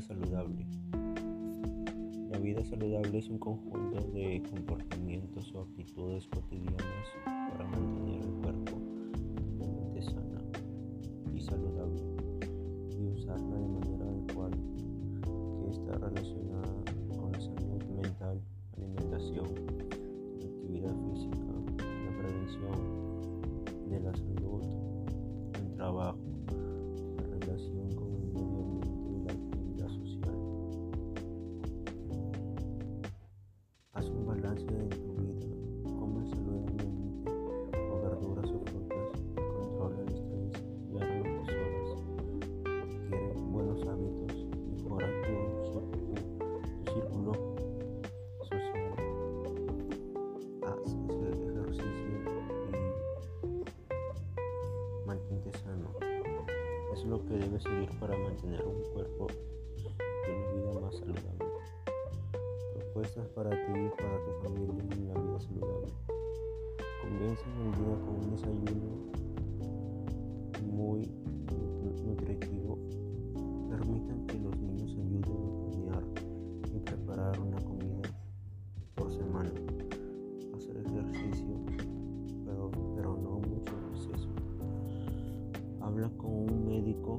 saludable. La vida saludable es un conjunto de comportamientos o actitudes cotidianas para mantener el cuerpo totalmente sano y saludable y usarla de manera adecuada, que está relacionada con la salud mental, alimentación, la actividad física, la prevención de la salud, el trabajo en tu vida, come saludablemente o verduras o frutas, controla el estrés, duerme tus horas, adquiere buenos hábitos, mejora tu, círculo- tu círculo social, haz ejercicio y mantente sano. Es lo que debes seguir para mantener un cuerpo y una vida más saludable. Para ti y para tu familia en la vida saludable. Comienza el día con un desayuno muy nu- nutritivo. Permitan que los niños ayuden a planear y preparar una comida por semana. Hacer ejercicio, pero, pero no mucho exceso. Habla con un médico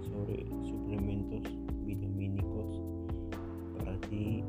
sobre suplementos vitamínicos para ti